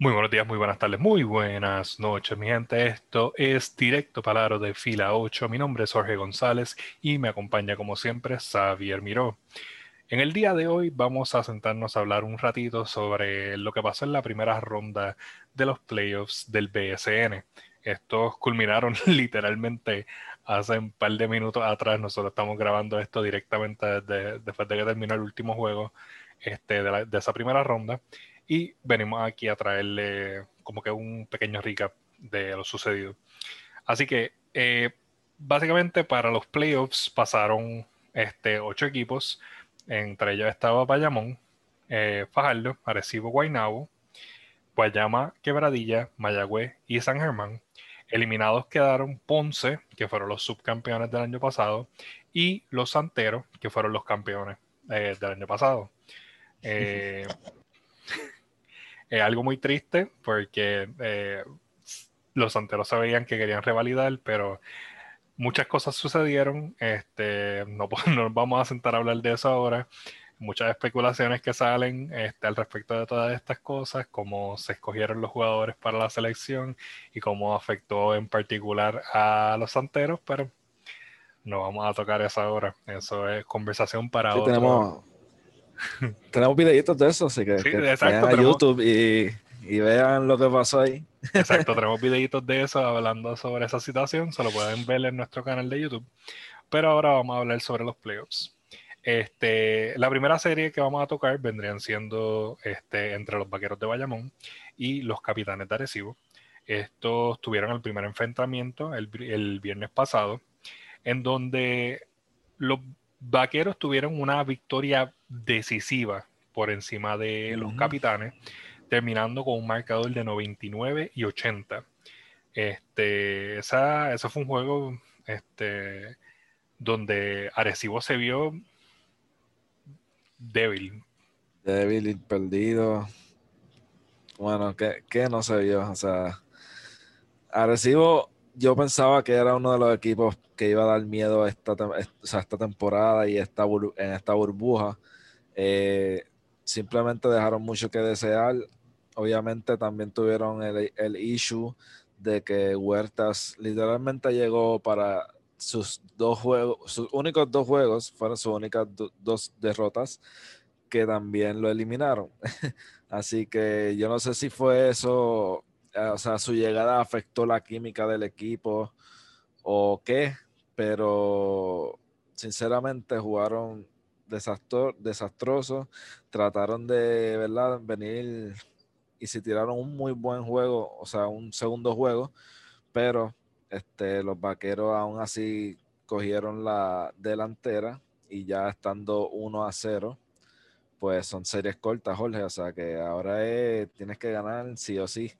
Muy buenos días, muy buenas tardes, muy buenas noches, mi gente. Esto es Directo Palaro de Fila 8. Mi nombre es Jorge González y me acompaña como siempre Xavier Miró. En el día de hoy vamos a sentarnos a hablar un ratito sobre lo que pasó en la primera ronda de los playoffs del BSN. Estos culminaron literalmente hace un par de minutos atrás. Nosotros estamos grabando esto directamente después de que terminó el último juego este, de esa primera ronda y venimos aquí a traerle como que un pequeño recap de lo sucedido. Así que eh, básicamente para los playoffs pasaron este, ocho equipos, entre ellos estaba Bayamón, eh, Fajardo, Arecibo, Guaynabo, Guayama, Quebradilla, Mayagüez y San Germán. Eliminados quedaron Ponce, que fueron los subcampeones del año pasado, y los Santeros, que fueron los campeones eh, del año pasado. Es algo muy triste porque eh, los santeros sabían que querían revalidar, pero muchas cosas sucedieron. Este, no, nos vamos a sentar a hablar de eso ahora. Muchas especulaciones que salen este, al respecto de todas estas cosas, cómo se escogieron los jugadores para la selección y cómo afectó en particular a los santeros, pero no vamos a tocar eso ahora. Eso es conversación para sí, Tenemos, tenemos videitos de eso, así que, vayan a YouTube y, vean lo que pasó ahí. Exacto, tenemos videitos de eso hablando sobre esa situación, se lo pueden ver en nuestro canal de YouTube. Pero ahora vamos a hablar sobre los playoffs. Este, la primera serie que vamos a tocar vendrían siendo este, entre los vaqueros de Bayamón y los capitanes de Arecibo. Estos tuvieron el primer enfrentamiento el, el viernes pasado, en donde los Vaqueros tuvieron una victoria decisiva por encima de los capitanes, terminando con un marcador de 99 y 80. Este, esa, ese fue un juego este, donde Arecibo se vio débil. Débil y perdido. Bueno, ¿qué, qué no se vio? O sea, Arecibo yo pensaba que era uno de los equipos que iba a dar miedo esta, esta temporada y esta en esta burbuja. Eh, simplemente dejaron mucho que desear. Obviamente también tuvieron el, el, issue de que Huertas literalmente llegó para sus dos juegos, sus únicos dos juegos, fueron sus únicas dos derrotas, que también lo eliminaron. Así que yo no sé si fue eso eh, o sea, su llegada afectó la química del equipo o qué, pero sinceramente jugaron desastro, desastrosos, trataron de, ¿verdad?, venir y se tiraron un muy buen juego, o sea, un segundo juego, pero este, los vaqueros aún así cogieron la delantera y ya estando 1 a 0, pues son series cortas, Jorge, o sea que ahora tienes que ganar sí o sí.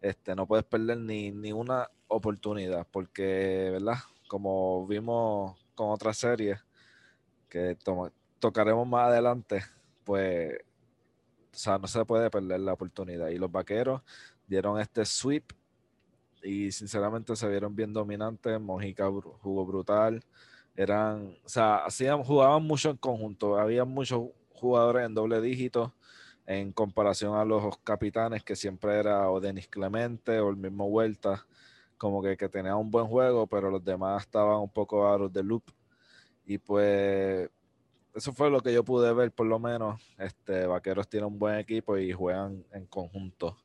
Este, no puedes perder ni, ni una oportunidad, porque, ¿verdad? Como vimos con otras series que tocaremos más adelante, pues, o sea, no se puede perder la oportunidad. Y los vaqueros dieron este sweep y sinceramente se vieron bien dominantes. Mojica jugó brutal. Eran, o sea, hacían, jugaban mucho en conjunto. Había muchos jugadores en doble dígito en comparación a los capitanes que siempre era o Denis Clemente o el mismo Vuelta, como que, que tenía un buen juego, pero los demás estaban un poco out of the loop. Y pues eso fue lo que yo pude ver, por lo menos. Este, Vaqueros tiene un buen equipo y juegan en conjunto,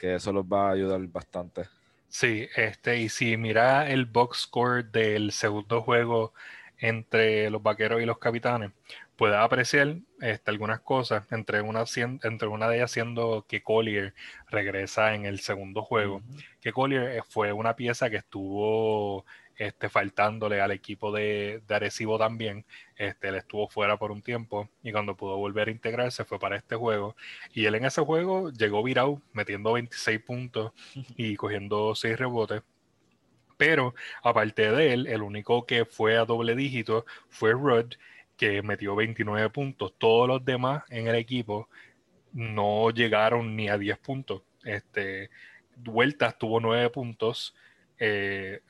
que eso los va a ayudar bastante. Sí, este, y si mira el box score del segundo juego entre los vaqueros y los capitanes, puedes apreciar este, algunas cosas, entre una, entre una de ellas siendo que Collier regresa en el segundo juego. Que Collier eh, fue una pieza que estuvo este, faltándole al equipo de, de, Arecibo también. Este, él estuvo fuera por un tiempo y cuando pudo volver a integrarse fue para este juego. Y él en ese juego llegó virado, metiendo 26 puntos y cogiendo 6 rebotes. Pero aparte de él, el único que fue a doble dígito fue Rudd que metió 29 puntos. Todos los demás en el equipo no llegaron ni a 10 puntos. Este, Vueltas tuvo 9 puntos, eh,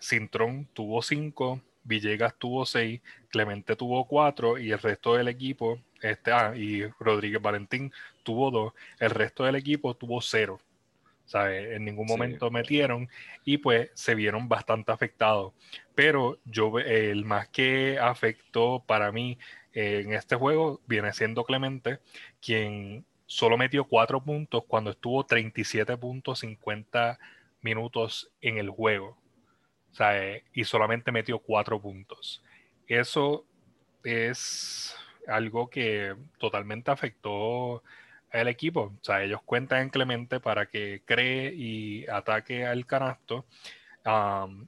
tuvo 5, Villegas tuvo 6, Clemente tuvo 4 y el resto del equipo, este, ah, y Rodríguez Valentín tuvo 2, el resto del equipo tuvo 0. En ningún momento metieron y pues se vieron bastante afectados. Pero yo, el más que afectó para mí eh, en este juego viene siendo Clemente, quien solo metió cuatro puntos cuando estuvo 37.50 minutos en el juego. Eh, y solamente metió cuatro puntos. Eso es algo que totalmente afectó el equipo. O sea, ellos cuentan en Clemente para que cree y ataque al canasto.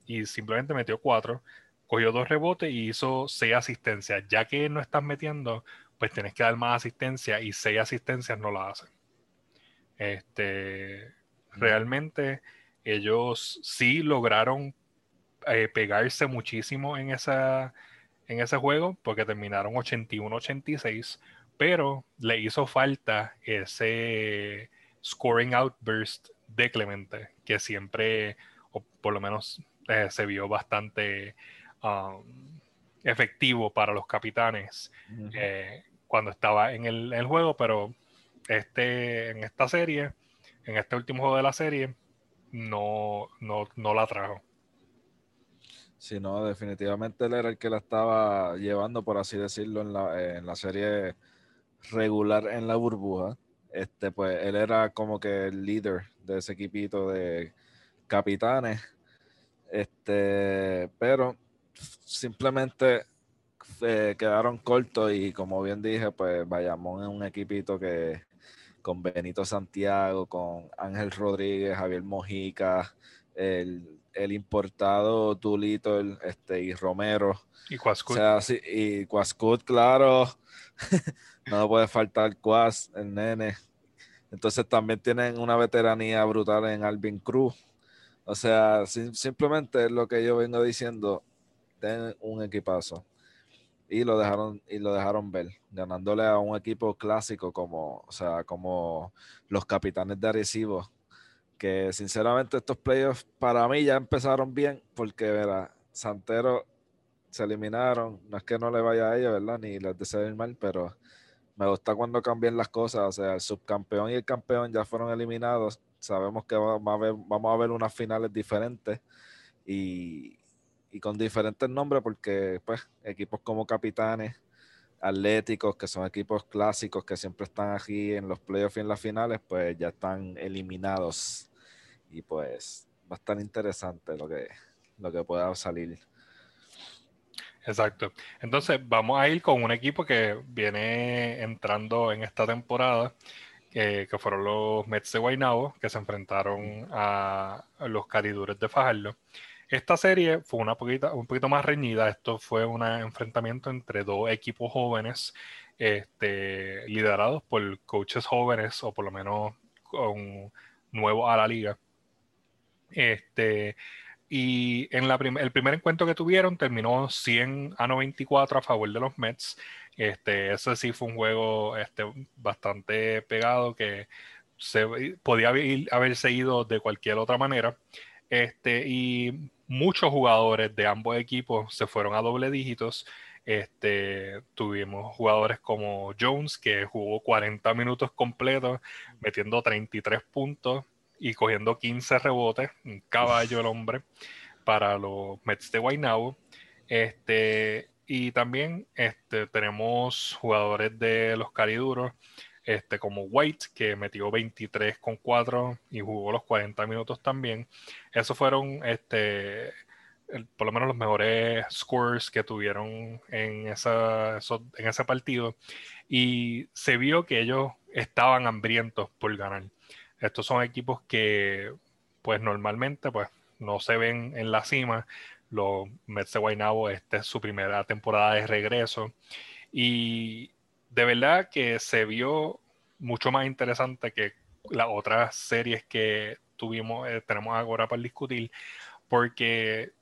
y simplemente metió cuatro. Cogió dos rebotes y hizo seis asistencias. Ya que no estás metiendo, pues tienes que dar más asistencia y seis asistencias no la hacen. Este, realmente ellos sí lograron eh, pegarse muchísimo en, esa, en ese juego porque terminaron 81-86 pero le hizo falta ese scoring outburst de Clemente, que siempre, o por lo menos eh, se vio bastante um, efectivo para los capitanes eh, cuando estaba en el, juego, pero este, en esta serie, en este último juego de la serie, no, no, no la trajo. Sí, no, definitivamente él era el que la estaba llevando, por así decirlo, en la, en la serie regular en la burbuja, este, pues él era como que el líder de ese equipito de capitanes. Este, pero simplemente eh, quedaron cortos y como bien dije, pues Bayamón es un equipito que con Benito Santiago, con Ángel Rodríguez, Javier Mojica, el, importado Tulito este, y Romero. Y Cuascut. y Cuascut, claro. no puede faltar Quas, el nene. Entonces también tienen una veteranía brutal en Alvin Cruz. O sea, simplemente es lo que yo vengo diciendo, tienen un equipazo. Y lo dejaron, y lo dejaron ver, ganándole a un equipo clásico como, o sea, como los capitanes de Arecibo, que sinceramente estos playoffs para mí ya empezaron bien, porque verá, Santero se eliminaron, no es que no le vaya a ellos, ¿verdad? Ni les deseo el mal, pero me gusta cuando cambian las cosas. O sea, el subcampeón y el campeón ya fueron eliminados. Sabemos que vamos a ver, vamos a ver unas finales diferentes y, con diferentes nombres, porque pues equipos como Capitanes, Atléticos, que son equipos clásicos que siempre están aquí en los playoffs y en las finales, pues ya están eliminados. Y pues va a estar interesante lo que, lo que pueda salir. Exacto. Entonces vamos a ir con un equipo que viene entrando en esta temporada, que fueron los Mets de Guaynabo, que se enfrentaron a los Caridures de Fajardo. Esta serie fue una poquita, un poquito más reñida. Esto fue un enfrentamiento entre dos equipos jóvenes, este, liderados por coaches jóvenes, o por lo menos con nuevos a la liga. Este, y en la el primer encuentro que tuvieron terminó 100 a 94 a favor de los Mets. Este, ese sí fue un juego este, bastante pegado que se, podía haberse ido de cualquier otra manera. Este, y muchos jugadores de ambos equipos se fueron a doble dígitos. Este, tuvimos jugadores como Jones, que jugó 40 minutos completos, metiendo 33 puntos y cogiendo 15 rebotes, un caballo el hombre, para los Mets de Guaynabo. Este, y también este, tenemos jugadores de los cariduros, este, como White, que metió 23 con 4 y jugó los 40 minutos también. Esos fueron este, por lo menos los mejores scores que tuvieron en, esa, en ese partido. Y se vio que ellos estaban hambrientos por ganar. Estos son equipos que, pues normalmente, pues no se ven en la cima. Los Mets de Guaynabo, esta es su primera temporada de regreso. Y de verdad que se vio mucho más interesante que las otras series que tuvimos, eh, tenemos ahora para discutir, porque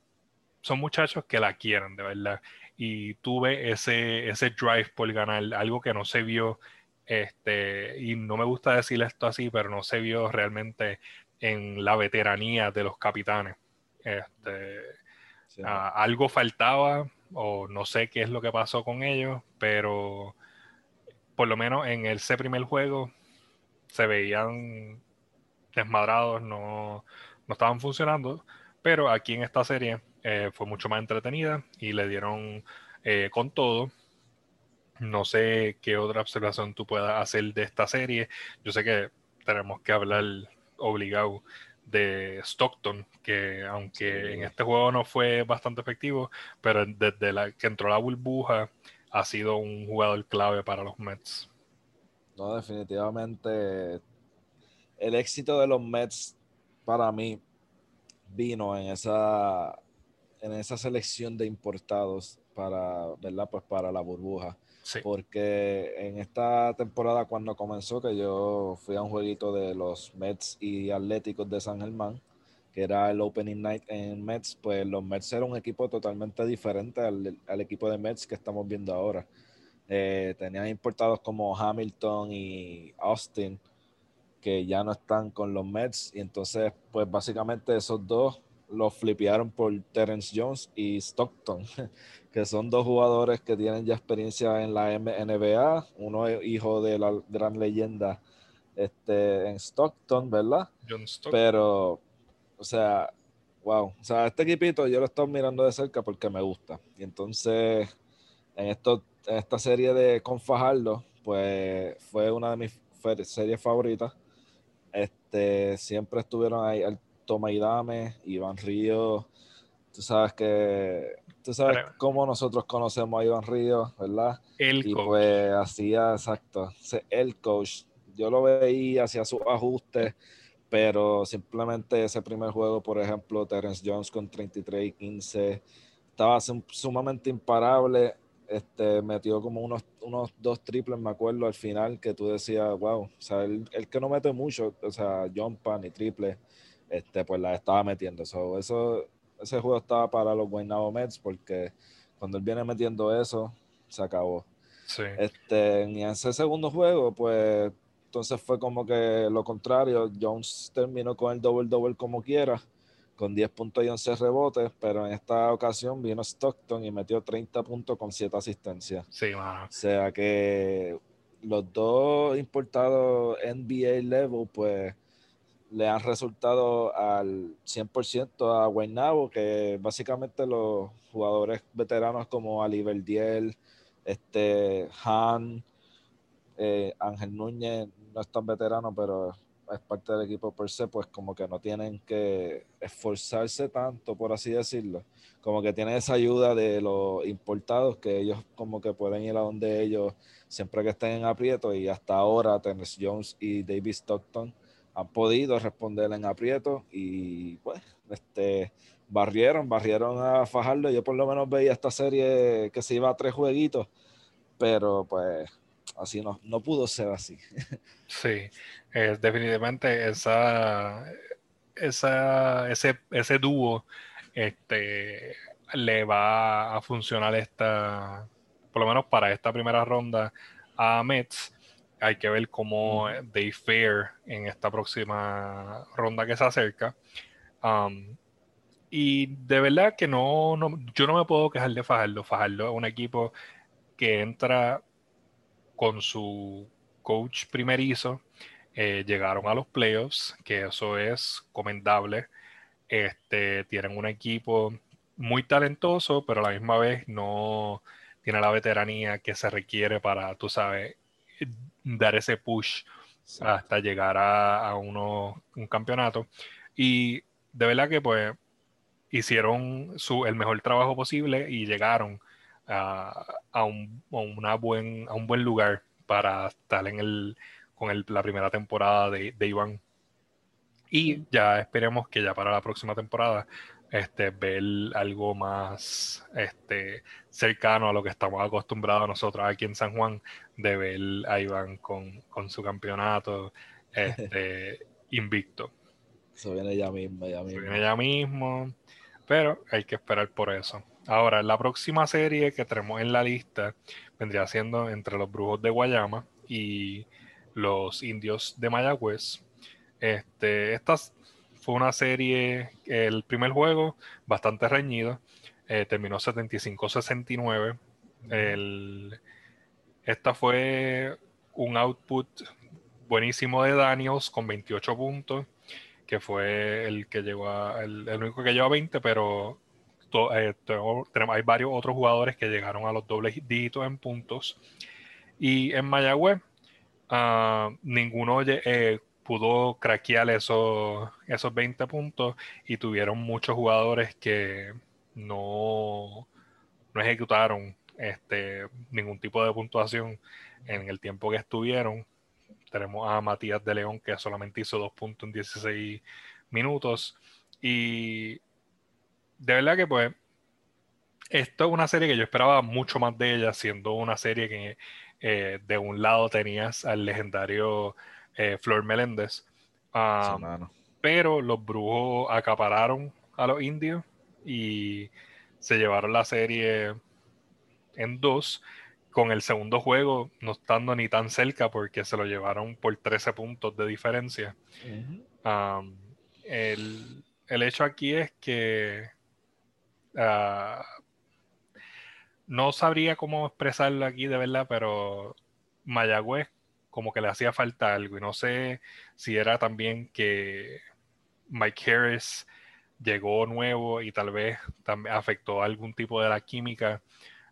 son muchachos que la quieren, de verdad. Y tuve ese, ese drive por ganar, algo que no se vio este, y no me gusta decir esto así, pero no se vio realmente en la veteranía de los capitanes. Este, algo faltaba, o no sé qué es lo que pasó con ellos, pero por lo menos en ese primer juego se veían desmadrados, no, no estaban funcionando, pero aquí en esta serie eh, fue mucho más entretenida y le dieron eh, con todo. No sé qué otra observación tú puedas hacer de esta serie. Yo sé que tenemos que hablar obligado de Stockton, que aunque en este juego no fue bastante efectivo, pero desde la que entró la burbuja ha sido un jugador clave para los Mets. No, definitivamente el éxito de los Mets para mí vino en esa en esa selección de importados para, ¿verdad? Pues para la burbuja. Porque en esta temporada cuando comenzó, que yo fui a un jueguito de los Mets y Atléticos de San Germán, que era el Opening Night en Mets, pues los Mets eran un equipo totalmente diferente al, equipo de Mets que estamos viendo ahora. Eh, tenían importados como Hamilton y Austin, que ya no están con los Mets, y entonces, pues básicamente esos dos los flipearon por Terence Jones y Stockton, que son dos jugadores que tienen ya experiencia en la NBA. Uno es hijo de la gran leyenda este, en Stockton, ¿verdad? John Stockton. Pero, o sea, wow. O sea, este equipito yo lo estoy mirando de cerca porque me gusta. Y entonces, en, esto, en esta serie de Con pues fue una de mis series favoritas. Este, siempre estuvieron ahí al Toma y Dame, Iván Río. Tú sabes que, tú sabes cómo nosotros conocemos a Iván Río, ¿verdad? El y pues hacía, exacto, el coach. Yo lo veía, hacía sus ajustes, pero simplemente ese primer juego, por ejemplo, Terence Jones con 33 y 15, estaba sumamente imparable. Este, metió como unos, unos dos triples, me acuerdo, al final, que tú decías, wow, o sea, el, el que no mete mucho, o sea, jumpa ni triple, este, pues la estaba metiendo. eso, ese juego estaba para los Guaynabo Mets porque cuando él viene metiendo eso, se acabó. Sí. Este, en ese segundo juego, pues entonces fue como que lo contrario. Jones terminó con el double-double como quiera, con 10 puntos y 11 rebotes, pero en esta ocasión vino Stockton y metió 30 puntos con 7 asistencias. Sí, mano. O sea que los dos importados NBA level, pues le han resultado al 100% a Guaynabo, que básicamente los jugadores veteranos como Ali Verdiel, este, Han, eh, Ángel Núñez, no es tan veterano, pero es parte del equipo per se, pues como que no tienen que esforzarse tanto, por así decirlo. Como que tienen esa ayuda de los importados, que ellos como que pueden ir a donde ellos siempre que estén en aprieto, y hasta ahora Tennessee Jones y David Stockton han podido responder en aprieto y pues este barrieron, barrieron a Fajardo. Yo por lo menos veía esta serie que se iba a tres jueguitos, pero pues así no, no pudo ser así. Sí, definitivamente esa, esa, ese, ese dúo este, le va a funcionar esta, por lo menos para esta primera ronda a Mets hay que ver cómo they fare en esta próxima ronda que se acerca. Um, y de verdad que no, yo no me puedo quejar de Fajardo. Fajardo es un equipo que entra con su coach primerizo. Eh, llegaron a los playoffs, que eso es comendable. Este, tienen un equipo muy talentoso, pero a la misma vez no tiene la veteranía que se requiere para, tú sabes, dar ese push hasta llegar a, uno, un campeonato. Y de verdad que pues hicieron su, el mejor trabajo posible y llegaron a, a, un, una buen, a un buen lugar para estar en el, con el, la primera temporada de, de Iván. Y ya esperemos que ya para la próxima temporada este, ver algo más este, cercano a lo que estamos acostumbrados nosotros aquí en San Juan, de ver a Iván con, su campeonato este, invicto. Eso viene ya mismo, ya mismo. viene ya mismo, pero hay que esperar por eso. Ahora, la próxima serie que tenemos en la lista vendría siendo entre los Brujos de Guayama y los Indios de Mayagüez. Este, estas fue una serie, el primer juego bastante reñido, eh, terminó 75-69. esta fue un output buenísimo de Daniels con 28 puntos, que fue el que llegó a, el, único que lleva a 20, pero eh, hay varios otros jugadores que llegaron a los dobles dígitos en puntos. Y en Mayagüez, uh, ninguno eh, pudo craquear esos, esos 20 puntos y tuvieron muchos jugadores que no, no ejecutaron este, ningún tipo de puntuación en el tiempo que estuvieron. Tenemos a Matías de León que solamente hizo dos puntos en 16 minutos. Y de verdad que pues esto es una serie que yo esperaba mucho más de ella, siendo una serie que eh, de un lado tenías al legendario eh, Flor Meléndez. pero los brujos acapararon a los indios y se llevaron la serie en dos, con el segundo juego no estando ni tan cerca porque se lo llevaron por 13 puntos de diferencia. el, hecho aquí es que ah, no sabría cómo expresarlo aquí de verdad, pero Mayagüez como que le hacía falta algo. Y no sé si era también que Mike Harris llegó nuevo y tal vez también afectó algún tipo de la química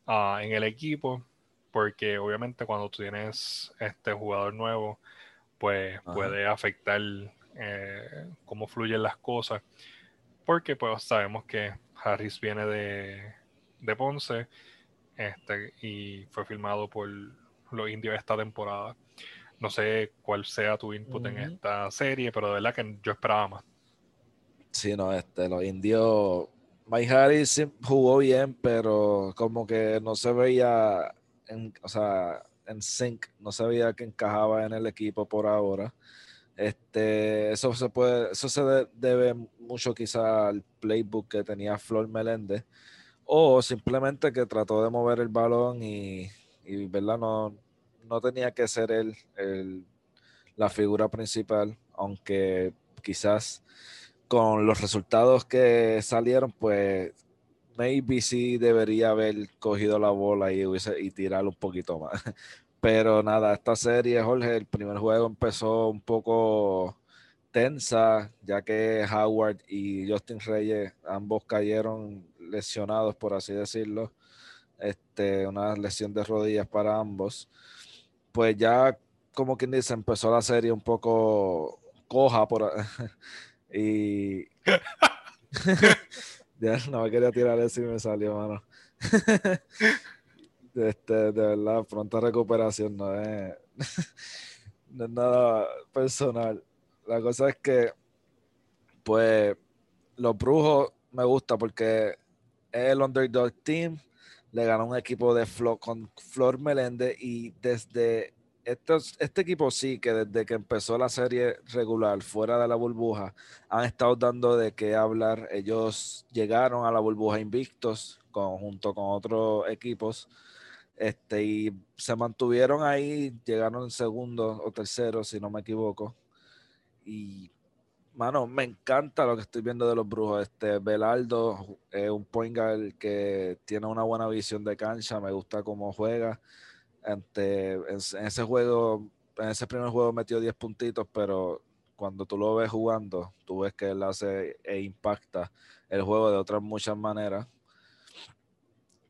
ah, en el equipo, porque obviamente cuando tú tienes este jugador nuevo, pues puede afectar eh, cómo fluyen las cosas, porque pues sabemos que Harris viene de, de Ponce este, y fue filmado por los indios esta temporada. No sé cuál sea tu input en esta serie, pero de verdad que yo esperaba más. Sí, no, este, los indios. Mike Harris jugó bien, pero como que no se veía, en, o sea, en sync, no se veía que encajaba en el equipo por ahora. Este, eso se puede, eso se debe mucho quizá al playbook que tenía Flor Meléndez, o simplemente que trató de mover el balón y, y ¿verdad? No, no tenía que ser él el, la figura principal, aunque quizás con los resultados que salieron, pues maybe sí debería haber cogido la bola y, y tirarlo un poquito más. Pero nada, esta serie, Jorge, el primer juego empezó un poco tensa, ya que Howard y Justin Reyes ambos cayeron lesionados, por así decirlo. Este, una lesión de rodillas para ambos pues ya, como quien dice, empezó la serie un poco coja por y ya no me quería tirar eso y me salió, mano. Este, de verdad, pronta recuperación, no es, nada personal. La cosa es que, pues, los brujos me gusta porque es el underdog team le ganó un equipo de Flor, con Flor Meléndez y desde este equipo sí, que desde que empezó la serie regular fuera de la burbuja, han estado dando de qué hablar. Ellos llegaron a la burbuja invictos junto con otros equipos este, y se mantuvieron ahí, llegaron en segundo o tercero, si no me equivoco. Y mano, me encanta lo que estoy viendo de los brujos. Este Belardo es un point guard que tiene una buena visión de cancha, me gusta cómo juega. Ante, en, ese juego, en ese primer juego metió 10 puntitos, pero cuando tú lo ves jugando, tú ves que él hace e impacta el juego de otras muchas maneras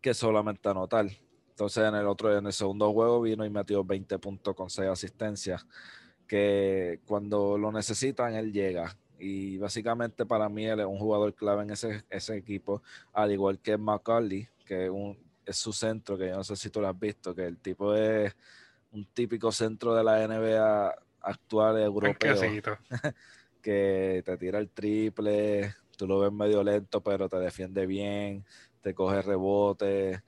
que solamente anotar. Entonces en el otro, en el segundo juego vino y metió 20 puntos con 6 asistencias que cuando lo necesitan, él llega. Y básicamente para mí él es un jugador clave en ese, ese equipo, al igual que McCarley, que un, es su centro, que yo no sé si tú lo has visto, que el tipo es un típico centro de la NBA actual europeo. que te tira el triple, tú lo ves medio lento, pero te defiende bien, te coge rebote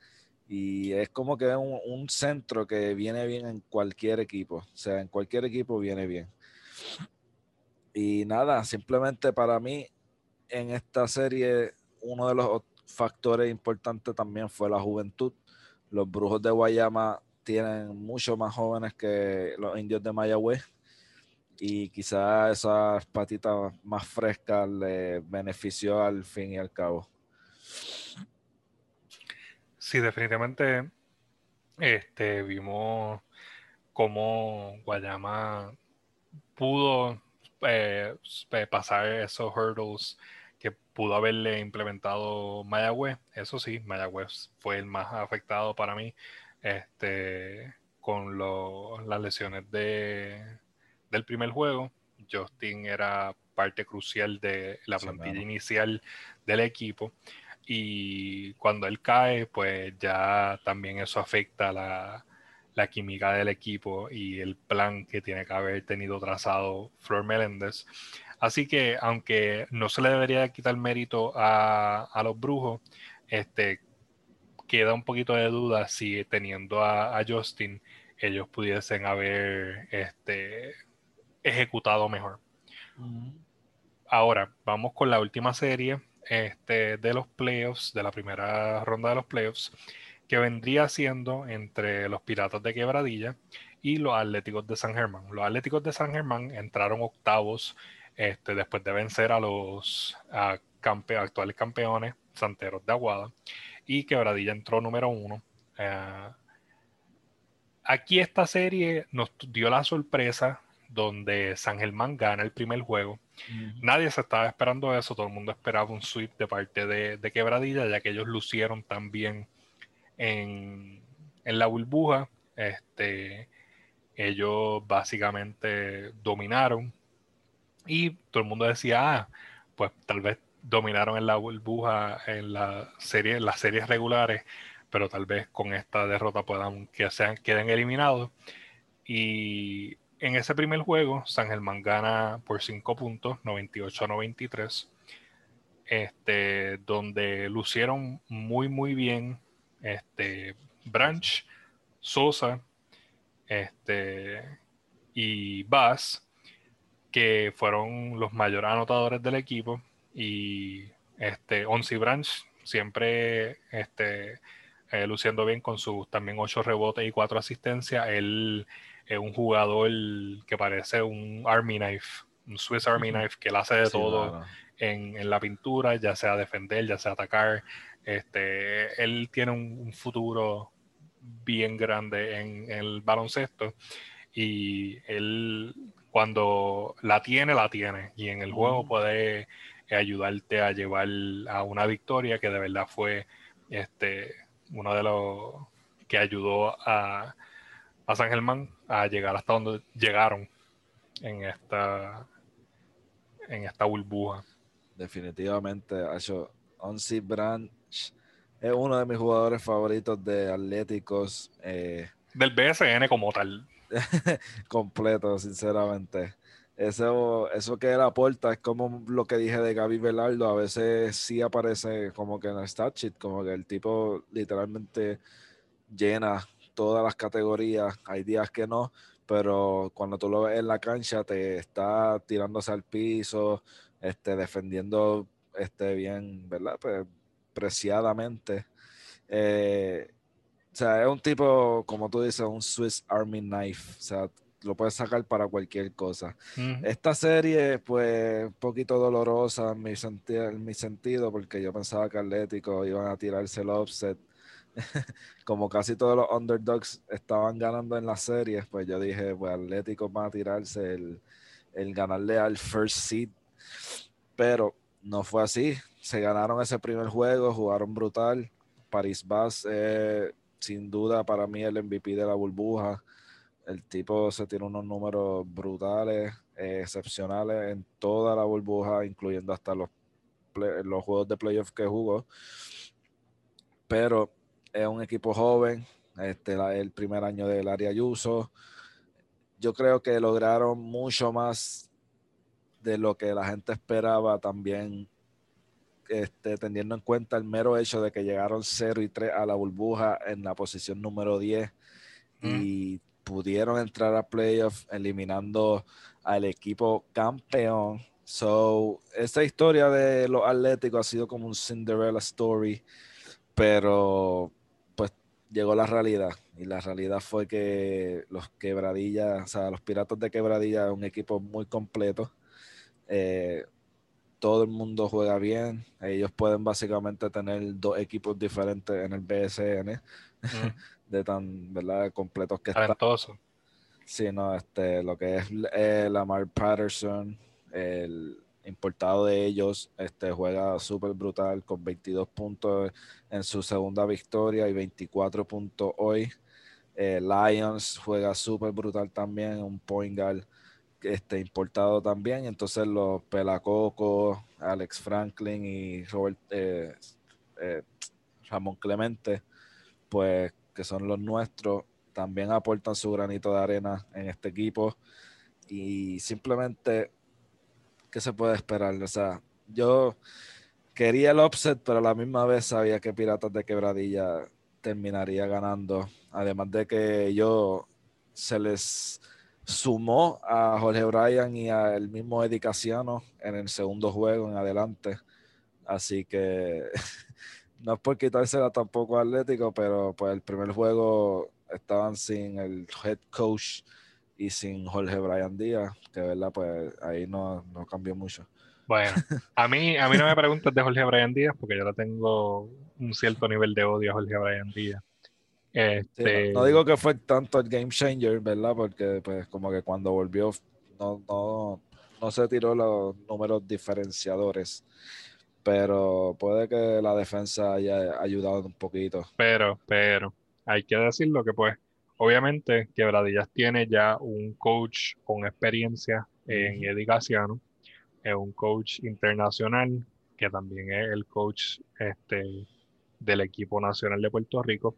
y es como que es un, centro que viene bien en cualquier equipo. O sea, en cualquier equipo viene bien. Y nada, simplemente para mí en esta serie uno de los factores importantes también fue la juventud. Los brujos de Guayama tienen mucho más jóvenes que los indios de Mayagüez y quizás esas patitas más frescas le benefició al fin y al cabo. Sí, definitivamente este, vimos cómo Guayama pudo eh, pasar esos hurdles que pudo haberle implementado Mayagüez. Eso sí, Mayagüez fue el más afectado para mí este, con las lesiones de, del primer juego. Justin era parte crucial de la plantilla inicial del equipo y cuando él cae, pues ya también eso afecta la, la química del equipo y el plan que tiene que haber tenido trazado Flor Meléndez. Así que, aunque no se le debería quitar mérito a, a los brujos, este, queda un poquito de duda si teniendo a, Justin, ellos pudiesen haber este, ejecutado mejor. Ahora, vamos con la última serie este, de los playoffs, de la primera ronda de los playoffs, que vendría siendo entre los Piratas de Quebradilla y los Atléticos de San Germán. Los Atléticos de San Germán entraron octavos este, después de vencer a los actuales campeones Santeros de Aguada y Quebradilla entró número uno. Eh, aquí esta serie nos dio la sorpresa donde San Germán gana el primer juego. Nadie se estaba esperando eso, todo el mundo esperaba un sweep de parte de, Quebradilla, ya que ellos lucieron también en, en la burbuja. Este, ellos básicamente dominaron y todo el mundo decía, ah, pues tal vez dominaron en la burbuja en la serie, en las series regulares, pero tal vez con esta derrota puedan que sean, queden eliminados. Y en ese primer juego, San Germán gana por 5 puntos, 98 a 93. Este, donde lucieron muy muy bien este, Branch, Sosa este, y Bass que fueron los mayores anotadores del equipo. Y este, Onsi Branch siempre este, eh, luciendo bien con sus también ocho rebotes y cuatro asistencias. Él es un jugador que parece un Army Knife, un Swiss Army Knife, que él hace de todo en, la pintura, ya sea defender, ya sea atacar. Este, él tiene un, futuro bien grande en, en, el baloncesto y él cuando la tiene, la tiene. Y en el juego puede ayudarte a llevar a una victoria que de verdad fue este, uno de los que ayudó a, a San Germán a llegar hasta donde llegaron en esta en esta burbuja. Definitivamente, Onsi Branch es uno de mis jugadores favoritos de Atléticos. Eh, Del BSN como tal. completo, sinceramente. Eso, eso que él aporta es como lo que dije de Gaby Velardo. A veces sí aparece como que en el stat sheet, como que el tipo literalmente llena todas las categorías. Hay días que no, pero cuando tú lo ves en la cancha, te está tirándose al piso, este, defendiendo este, bien, ¿verdad? Pues, preciadamente. Eh, o sea, es un tipo, como tú dices, un Swiss Army Knife. O sea, lo puedes sacar para cualquier cosa. Esta serie, pues, un poquito dolorosa en mi, en mi sentido, porque yo pensaba que Atlético iban a tirarse el offset. Como casi todos los underdogs estaban ganando en las series, pues yo dije, pues Atlético va a tirarse el, el ganarle al first seed. Pero no fue así. Se ganaron ese primer juego, jugaron brutal. Paris Bass eh, sin duda para mí el MVP de la burbuja. El tipo se tiene unos números brutales, eh, excepcionales en toda la burbuja, incluyendo hasta los, los juegos de playoff que jugó. Pero es un equipo joven, este, el primer año del área Ayuso. Yo creo que lograron mucho más de lo que la gente esperaba también este, teniendo en cuenta el mero hecho de que llegaron 0 y 3 a la burbuja en la posición número 10 y pudieron entrar a playoffs eliminando al equipo campeón. So, esta historia de los Atléticos ha sido como un Cinderella story, pero llegó la realidad y la realidad fue que los Quebradillas, o sea, los Piratas de Quebradilla, un equipo muy completo. Eh, todo el mundo juega bien. Ellos pueden básicamente tener dos equipos diferentes en el BSN, de tan ¿verdad? completos que están. Sí, no, este, lo que es eh, Lamar Patterson, el importado de ellos, este, juega súper brutal con 22 puntos en su segunda victoria y 24 puntos hoy. Eh, Lions juega súper brutal también, un point guard este, importado también. Entonces los Pelacoco, Alex Franklin y Robert eh, eh, Ramón Clemente, pues que son los nuestros, también aportan su granito de arena en este equipo. Y simplemente, ¿qué se puede esperar? O sea, yo quería el offset, pero a la misma vez sabía que Piratas de Quebradilla terminaría ganando. Además de que yo se les sumó a Jorge Bryan y al mismo Eddie Casiano en el segundo juego en adelante. Así que no es por quitársela tampoco a Atlético, pero pues el primer juego estaban sin el head coach y sin Jorge Bryan Díaz, que verdad, pues ahí no, no cambió mucho. Bueno, a mí, a mí no me preguntas de Jorge Bryan Díaz, porque yo no tengo un cierto nivel de odio a Jorge Bryan Díaz. Este... no, digo que fue tanto el game changer, ¿verdad? Porque pues como que cuando volvió no, no, no se tiró los números diferenciadores. Pero puede que la defensa haya ayudado un poquito. Pero, pero, hay que decirlo que pues, obviamente, Quebradillas tiene ya un coach con experiencia en educación, es un coach internacional, que también es el coach este, del equipo nacional de Puerto Rico.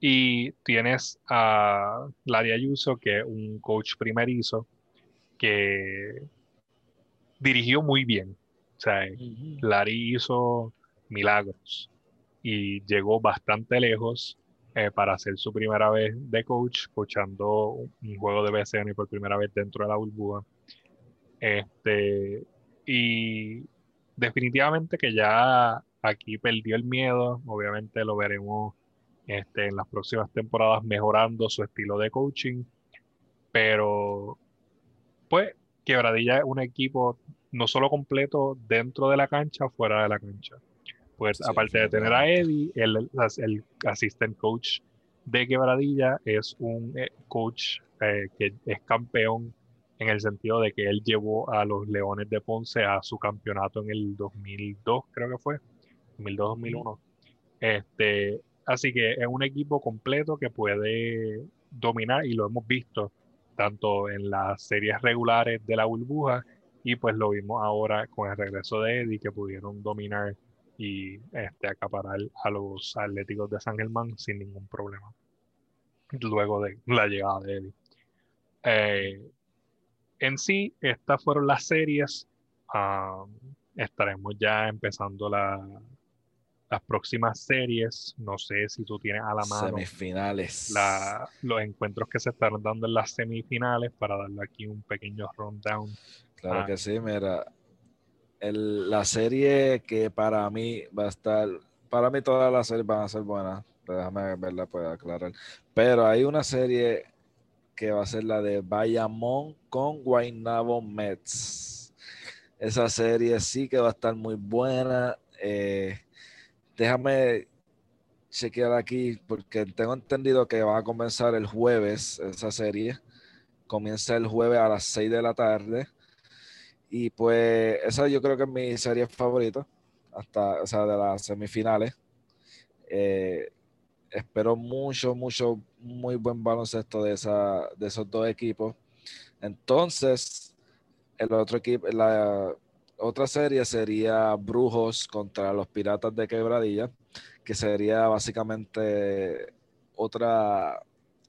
Y tienes a Larry Ayuso, que es un coach primerizo, que dirigió muy bien. O sea, Larry hizo milagros y llegó bastante lejos eh, para hacer su primera vez de coach, coachando un juego de BCN por primera vez dentro de la burbuja. Este, y definitivamente que ya aquí perdió el miedo, obviamente lo veremos este, en las próximas temporadas mejorando su estilo de coaching. Pero, pues, Quebradilla es un equipo no solo completo dentro de la cancha, fuera de la cancha. Pues, aparte de tener a Eddie, el, el assistant coach de Quebradilla es un eh, coach eh, que es campeón en el sentido de que él llevó a los Leones de Ponce a su campeonato en el 2002, creo que fue, 2002-2001. Este, Así que es un equipo completo que puede dominar y lo hemos visto tanto en las series regulares de la burbuja y pues lo vimos ahora con el regreso de Eddie que pudieron dominar y este, acaparar a los Atléticos de San Germán sin ningún problema luego de la llegada de Eddie. Eh, en sí, estas fueron las series. Ah, estaremos ya empezando la, las próximas series, no sé si tú tienes a la mano semifinales. los encuentros que se están dando en las semifinales para darle aquí un pequeño rundown. Claro que sí, mira. La serie que para mí va a estar, para mí todas las series van a ser buenas, déjame verla, puedo aclarar. Pero hay una serie que va a ser la de Bayamón con Guaynabo Mets. Esa serie sí que va a estar muy buena. Eh, déjame chequear aquí porque tengo entendido que va a comenzar el jueves esa serie. Comienza el jueves a las 6 de la tarde. Y pues esa yo creo que es mi serie favorita, hasta, o sea, de las semifinales. Eh, espero mucho, mucho, muy buen baloncesto de, esa, de esos dos equipos. Entonces, el otro equipo, la, otra serie sería Brujos contra los Piratas de Quebradilla, que sería básicamente otra,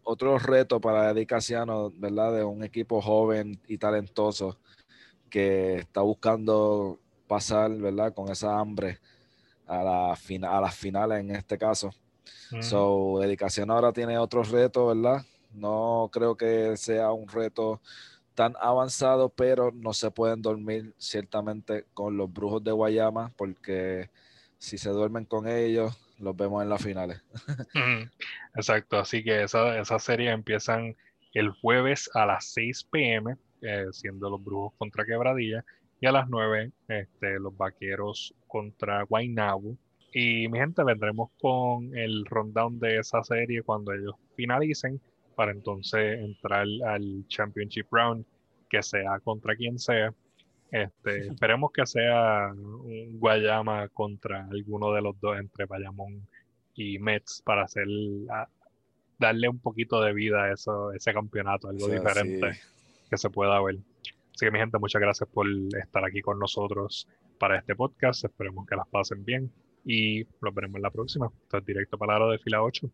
otro reto para Eddie Casiano, ¿verdad? De un equipo joven y talentoso que está buscando pasar, ¿verdad? Con esa hambre a, la a las finales en este caso. So, Eddie Casiano ahora tiene otro reto, ¿verdad? No creo que sea un reto tan avanzados, pero no se pueden dormir ciertamente con los brujos de Guayama, porque si se duermen con ellos, los vemos en las finales. Exacto, así que esa, esa serie empiezan el jueves a las 6 pm, eh, siendo los brujos contra Quebradilla, y a las 9 este, los vaqueros contra Guaynabo. Y mi gente, vendremos con el rundown de esa serie cuando ellos finalicen para entonces entrar al Championship Round, que sea contra quien sea. Este, esperemos que sea un Guayama contra alguno de los dos, entre Bayamón y Mets, para hacer darle un poquito de vida a eso, ese campeonato, algo diferente que se pueda ver. Así que mi gente, muchas gracias por estar aquí con nosotros para este podcast. Esperemos que las pasen bien y nos veremos en la próxima. Esto es directo para de fila 8.